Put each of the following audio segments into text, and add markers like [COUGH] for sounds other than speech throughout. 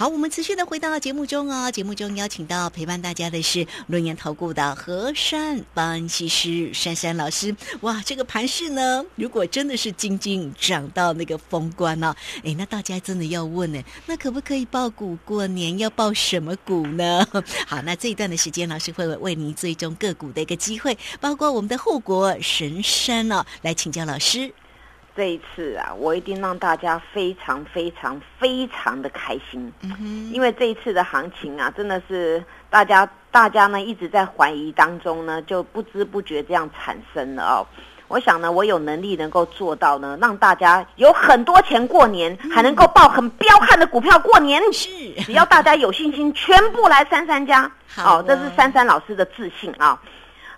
好，我们持续的回到节目中哦。节目中邀请到陪伴大家的是论言投顾的和善分析师珊珊老师。哇，这个盘势呢，如果真的是静静涨到那个封关呢，哎，那大家真的要问呢，那可不可以报股过年？要报什么股呢？[LAUGHS] 好，那这一段的时间，老师会为您追踪个股的一个机会，包括我们的护国神山哦，来请教老师。这一次啊，我一定让大家非常非常非常的开心，因为这一次的行情啊，真的是大家大家呢一直在怀疑当中呢，就不知不觉这样产生了哦。我想呢，我有能力能够做到呢，让大家有很多钱过年，还能够报很彪悍的股票过年。是，只要大家有信心，全部来三三家。好，这是珊珊老师的自信啊。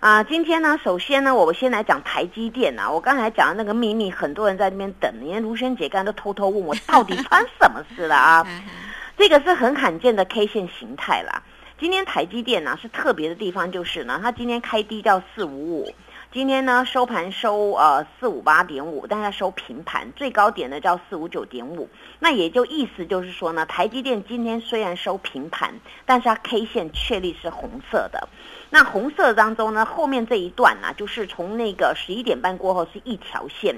啊，今天呢，首先呢，我们先来讲台积电啊。我刚才讲的那个秘密，很多人在那边等，连卢萱姐刚才都偷偷问我，到底发生什么事了啊？[LAUGHS] 这个是很罕见的 K 线形态啦。今天台积电呢是特别的地方，就是呢，它今天开低叫四五五，今天呢收盘收呃四五八点五，但是它收平盘，最高点呢叫四五九点五。那也就意思就是说呢，台积电今天虽然收平盘，但是它 K 线确立是红色的。那红色当中呢，后面这一段呢，就是从那个十一点半过后是一条线，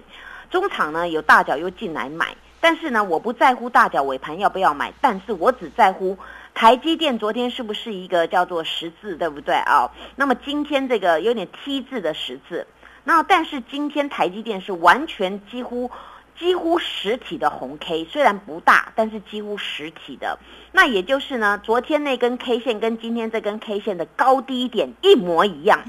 中场呢有大脚又进来买，但是呢，我不在乎大脚尾盘要不要买，但是我只在乎台积电昨天是不是一个叫做十字，对不对啊？那么今天这个有点 T 字的十字，那但是今天台积电是完全几乎。几乎实体的红 K 虽然不大，但是几乎实体的。那也就是呢，昨天那根 K 线跟今天这根 K 线的高低点一模一样。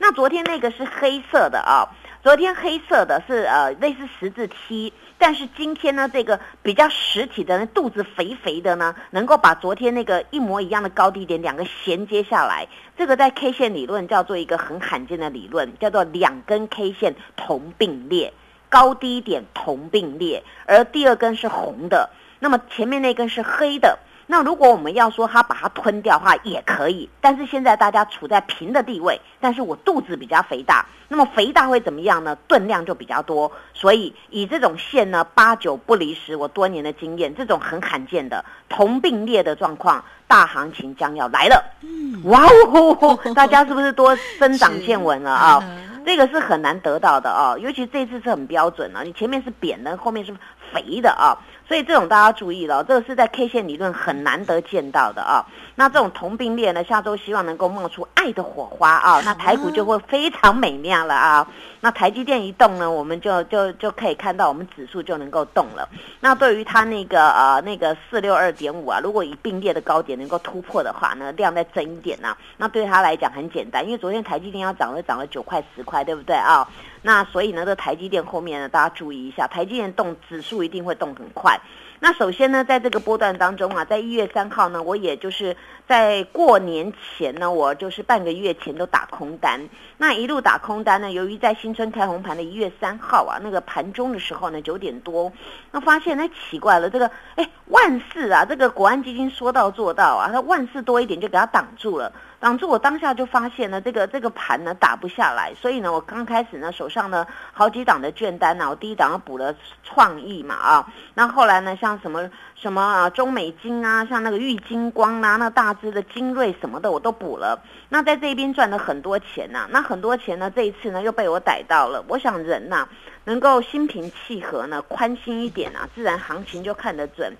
那昨天那个是黑色的啊，昨天黑色的是呃类似十字 T，但是今天呢这个比较实体的肚子肥肥的呢，能够把昨天那个一模一样的高低点两个衔接下来，这个在 K 线理论叫做一个很罕见的理论，叫做两根 K 线同并列。高低点同并列，而第二根是红的，那么前面那根是黑的。那如果我们要说它把它吞掉的话，也可以。但是现在大家处在平的地位，但是我肚子比较肥大，那么肥大会怎么样呢？吨量就比较多。所以以这种线呢，八九不离十。我多年的经验，这种很罕见的同并列的状况，大行情将要来了。嗯，哇哦，[LAUGHS] 大家是不是多增长见闻了啊？这个是很难得到的啊，尤其这次是很标准了，你前面是扁的，后面是肥的啊，所以这种大家注意了，这个是在 K 线理论很难得见到的啊。那这种同并列呢，下周希望能够冒出爱的火花啊，那台股就会非常美妙了啊。那台积电一动呢，我们就就就可以看到我们指数就能够动了。那对于它那个呃那个四六二点五啊，如果以并列的高点能够突破的话呢，量再增一点呐，那对它来讲很简单，因为昨天台积电要涨了涨了九块十块，对不对啊？那所以呢，这台积电后面呢，大家注意一下，台积电动指数一定会动很快。那首先呢，在这个波段当中啊，在一月三号呢，我也就是在过年前呢，我就是半个月前都打空单。那一路打空单呢，由于在新春开红盘的一月三号啊，那个盘中的时候呢，九点多，那发现那奇怪了，这个哎万事啊，这个国安基金说到做到啊，它万事多一点就给它挡住了。挡住我当下就发现呢，这个这个盘呢打不下来，所以呢，我刚开始呢手上呢好几档的券单呢，我第一档补了创意嘛啊，那后来呢像什么什么啊中美金啊，像那个玉金光啊，那大只的精锐什么的我都补了，那在这边赚了很多钱呐，那很多钱呢这一次呢又被我逮到了，我想人呐能够心平气和呢，宽心一点啊，自然行情就看得准。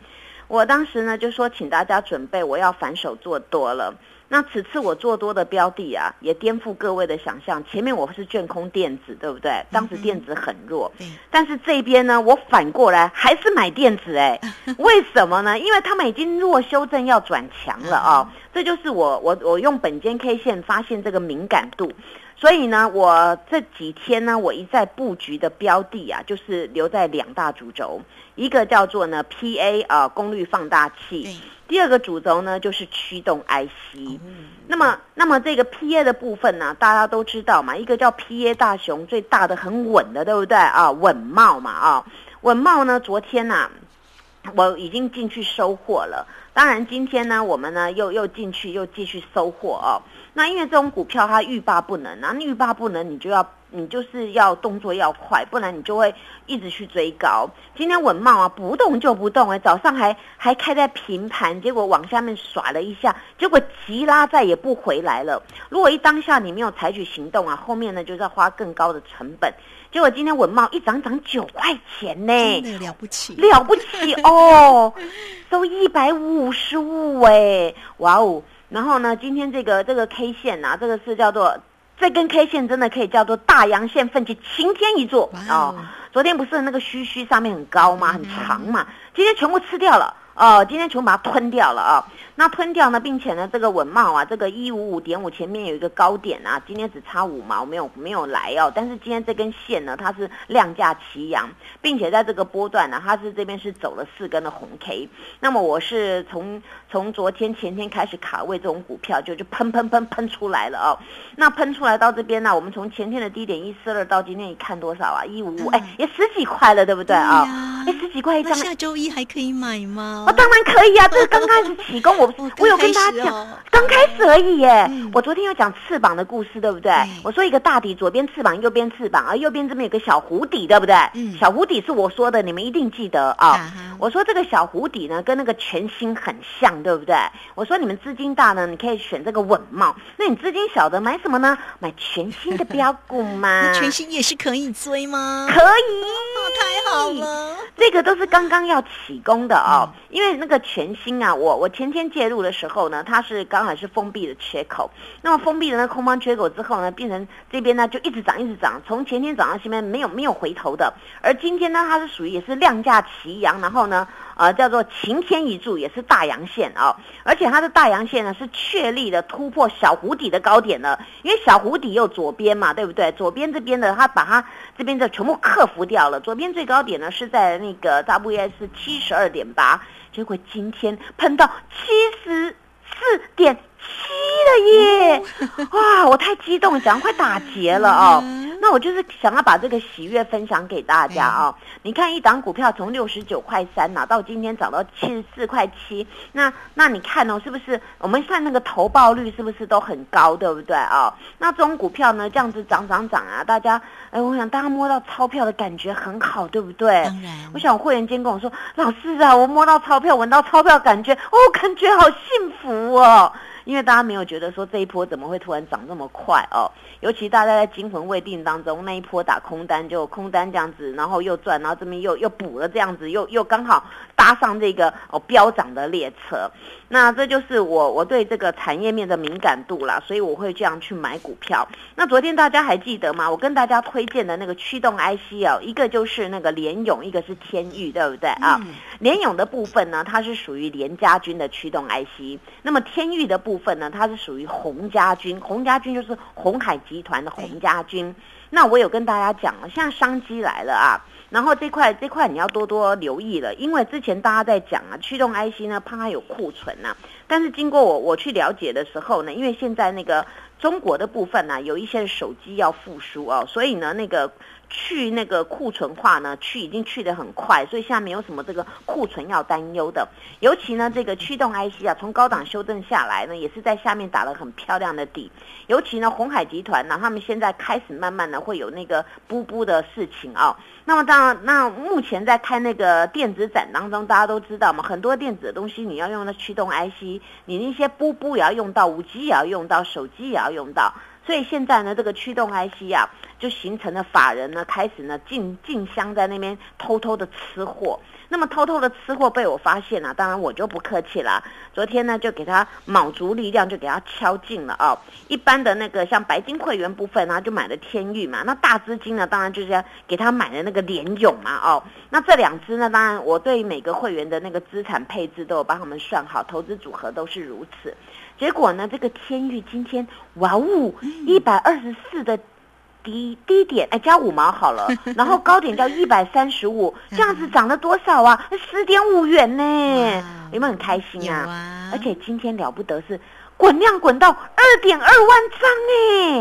我当时呢就说，请大家准备，我要反手做多了。那此次我做多的标的啊，也颠覆各位的想象。前面我是卷空电子，对不对？当时电子很弱，但是这边呢，我反过来还是买电子，哎，[LAUGHS] 为什么呢？因为他们已经弱修正要转强了啊，这就是我我我用本间 K 线发现这个敏感度。所以呢，我这几天呢，我一再布局的标的啊，就是留在两大主轴，一个叫做呢 PA 啊功率放大器，第二个主轴呢就是驱动 IC。那么，那么这个 PA 的部分呢，大家都知道嘛，一个叫 PA 大熊，最大的很稳的，对不对啊？稳茂嘛啊，稳茂呢，昨天呐，我已经进去收获了。当然，今天呢，我们呢又又进去又继续收获哦。那因为这种股票它欲罢不能啊，欲罢不能，你就要你就是要动作要快，不然你就会一直去追高。今天稳茂啊，不动就不动哎，早上还还开在平盘，结果往下面耍了一下，结果急拉再也不回来了。如果一当下你没有采取行动啊，后面呢就是要花更高的成本。结果今天文茂一涨涨九块钱呢，真的了不起，了不起哦，都一百五十五哎，哇哦！然后呢，今天这个这个 K 线呐，这个是叫做这根 K 线真的可以叫做大阳线奋起晴天一座哦。昨天不是那个须须上面很高吗？很长嘛，今天全部吃掉了。哦，今天全部把它吞掉了啊！那吞掉呢，并且呢，这个稳茂啊，这个一五五点五前面有一个高点啊，今天只差五毛，没有没有来哦。但是今天这根线呢，它是量价齐扬，并且在这个波段呢，它是这边是走了四根的红 K。那么我是从从昨天前天开始卡位这种股票，就就喷喷喷喷出来了哦。那喷出来到这边呢，我们从前天的低点一四二到今天一看多少啊？一五五，哎，也十几块了，对不对啊？哎，十几块一张。下周一还可以买吗？哦，当然可以啊！这是刚开始起功，我我有跟大家讲，刚开始而已耶。我昨天有讲翅膀的故事，对不对？我说一个大底，左边翅膀，右边翅膀，而右边这边有个小湖底，对不对？小湖底是我说的，你们一定记得啊。我说这个小湖底呢，跟那个全新很像，对不对？我说你们资金大呢，你可以选这个稳茂。那你资金小的买什么呢？买全新的标股吗？[LAUGHS] 全新也是可以追吗？可以，太好吗。这个都是刚刚要起功的哦，因为那个全新啊，我我前天介入的时候呢，它是刚好是封闭的缺口，那么封闭的那空方缺口之后呢，变成这边呢就一直涨一直涨，从前天涨到现在没有没有回头的，而今天呢它是属于也是量价齐扬，然后呢。呃，叫做晴天一柱，也是大阳线啊，而且它的大阳线呢是确立的突破小湖底的高点了，因为小湖底有左边嘛，对不对？左边这边的它把它这边的全部克服掉了，左边最高点呢是在那个 WS 七十二点八，结果今天喷到七十四点七了耶！哇，我太激动，讲快打结了哦。那我就是想要把这个喜悦分享给大家啊！你看一档股票从六十九块三拿到今天涨到七十四块七，那那你看哦，是不是我们算那个投报率是不是都很高，对不对啊？那这种股票呢，这样子涨涨涨啊，大家哎，我想大家摸到钞票的感觉很好，对不对？当然，我想会员间跟我说，老师啊，我摸到钞票，闻到钞票，感觉哦，感觉好幸福哦。因为大家没有觉得说这一波怎么会突然涨这么快哦，尤其大家在惊魂未定当中，那一波打空单就空单这样子，然后又赚，然后这边又又补了这样子，又又刚好搭上这个哦飙涨的列车。那这就是我我对这个产业面的敏感度啦，所以我会这样去买股票。那昨天大家还记得吗？我跟大家推荐的那个驱动 IC 哦，一个就是那个联勇，一个是天域，对不对啊？联勇的部分呢，它是属于联家军的驱动 IC。那么天域的部分呢，它是属于洪家军，洪家军就是红海集团的洪家军。那我有跟大家讲了，现在商机来了啊。然后这块这块你要多多留意了，因为之前大家在讲啊，驱动 IC 呢怕它有库存呐，但是经过我我去了解的时候呢，因为现在那个中国的部分呢，有一些手机要复苏哦，所以呢那个。去那个库存化呢，去已经去的很快，所以现在没有什么这个库存要担忧的。尤其呢，这个驱动 IC 啊，从高档修正下来呢，也是在下面打了很漂亮的底。尤其呢，红海集团呢，他们现在开始慢慢的会有那个布布的事情啊。那么当然，那目前在开那个电子展当中，大家都知道嘛，很多电子的东西你要用到驱动 IC，你那些布布也要用到，五 G 也要用到，手机也要用到。所以现在呢，这个驱动 IC 啊，就形成了法人呢，开始呢进进香在那边偷偷的吃货。那么偷偷的吃货被我发现了，当然我就不客气啦。昨天呢，就给他卯足力量，就给他敲进了哦。一般的那个像白金会员部分呢，就买了天域嘛。那大资金呢，当然就是要给他买的那个联勇嘛哦。那这两只呢，当然我对每个会员的那个资产配置都有帮他们算好，投资组合都是如此。结果呢，这个天域今天哇呜，一百二十四的。低低点哎，加五毛好了，[LAUGHS] 然后高点叫一百三十五，这样子涨了多少啊？十点五元呢，有没有很开心啊？而且今天了不得是滚量滚到二点二万张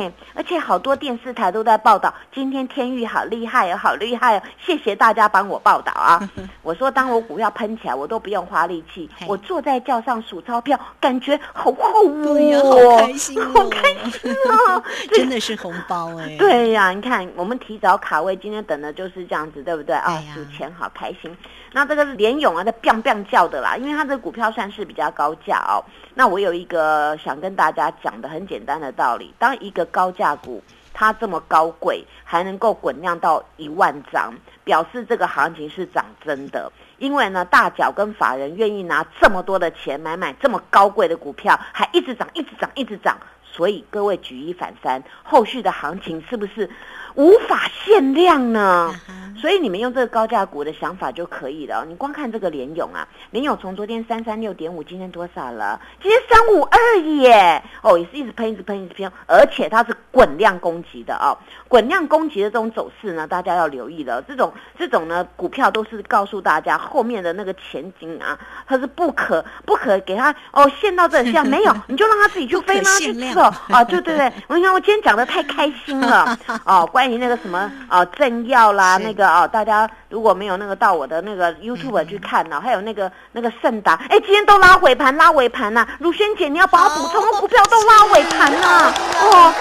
哎，而且好多电视台都在报道，今天天域好厉害哦，好厉害哦！谢谢大家帮我报道啊！[LAUGHS] 我说，当我股票喷起来，我都不用花力气，我坐在轿上数钞票，感觉好厚哦，好开心，好开心哦，[LAUGHS] 真的是红包哎！对呀，你看，我们提早卡位，今天等的就是这样子，对不对啊？数钱好开心。那这个是联勇啊，在 biang biang 叫的啦，因为它这个股票算是比较高价哦。那我有一个想跟大家讲的很简单的道理：当一个高价股它这么高贵，还能够滚量到一万张，表示这个行情是涨真的。因为呢，大脚跟法人愿意拿这么多的钱买买这么高贵的股票，还一直涨，一直涨，一直涨。所以各位举一反三，后续的行情是不是无法限量呢？所以你们用这个高价股的想法就可以了。你光看这个联勇啊，联勇从昨天三三六点五，今天多少了？今天三五二耶！哦，也是一直喷，一直喷，一直喷，而且它是滚量攻击的哦。滚量攻击的这种走势呢，大家要留意了。这种这种呢，股票都是告诉大家后面的那个前景啊，它是不可不可给它哦限到这样 [LAUGHS] 没有，你就让它自己去飞吗？去测啊？对对对，我你看我今天讲的太开心了哦，关于那个什么啊政要啦那个。哦，大家如果没有那个到我的那个 YouTube 去看呢，还有那个那个盛达，哎，今天都拉尾盘，拉尾盘呐！如萱姐，你要把我补充，股票都拉尾盘呐，哦，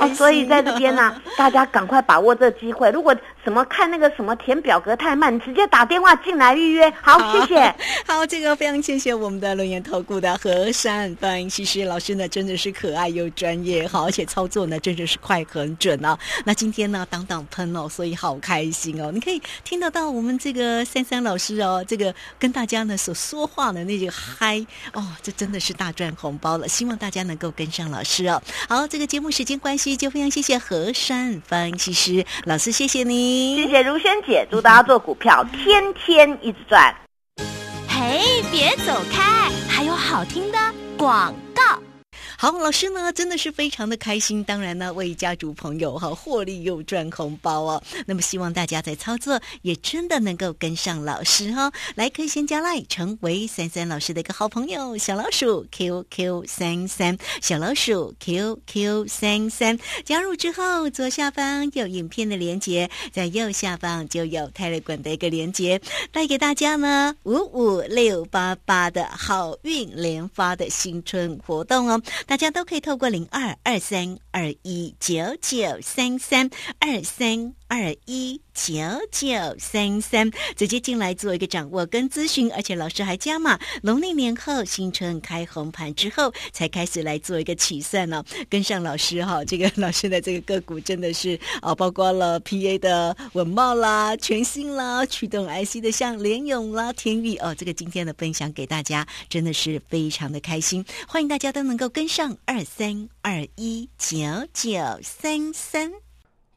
哦，所以在这边呢，大家赶快把握这机会。如果什么看那个什么填表格太慢，你直接打电话进来预约。好，谢谢。[LAUGHS] 好，这个非常谢谢我们的龙岩投顾的和善分析师老师呢，真的是可爱又专业，好，而且操作呢真的是快很准啊。那今天呢，当当喷哦，所以好开心哦。你可以听得到我们这个三三老师哦，这个跟大家呢所说话的那个嗨哦，这真的是大赚红包了。希望大家能够跟上老师哦。好，这个节目时间关系，就非常谢谢何山分析师老师，谢谢你。谢谢如萱姐，祝大家做股票天天一直赚。嘿，别走开，还有好听的广告。好，老师呢真的是非常的开心，当然呢为家族朋友哈获利又赚红包哦。那么希望大家在操作也真的能够跟上老师哈，来可以先加赖成为三三老师的一个好朋友，小老鼠 QQ 三三，小老鼠 QQ 三三，加入之后左下方有影片的连接，在右下方就有泰勒管的一个连接，带给大家呢五五六八八的好运连发的新春活动哦。大家都可以透过零二二三二一九九三三二三二一九九三三直接进来做一个掌握跟咨询，而且老师还加码，农历年后新春开红盘之后才开始来做一个起算呢。跟上老师哈，这个老师的这个个股真的是啊，包括了 PA 的稳茂啦、全新啦、驱动 IC 的像联勇啦、天域哦，这个今天的分享给大家真的是非常的开心，欢迎大家都能够跟上。上二三二一九九三三。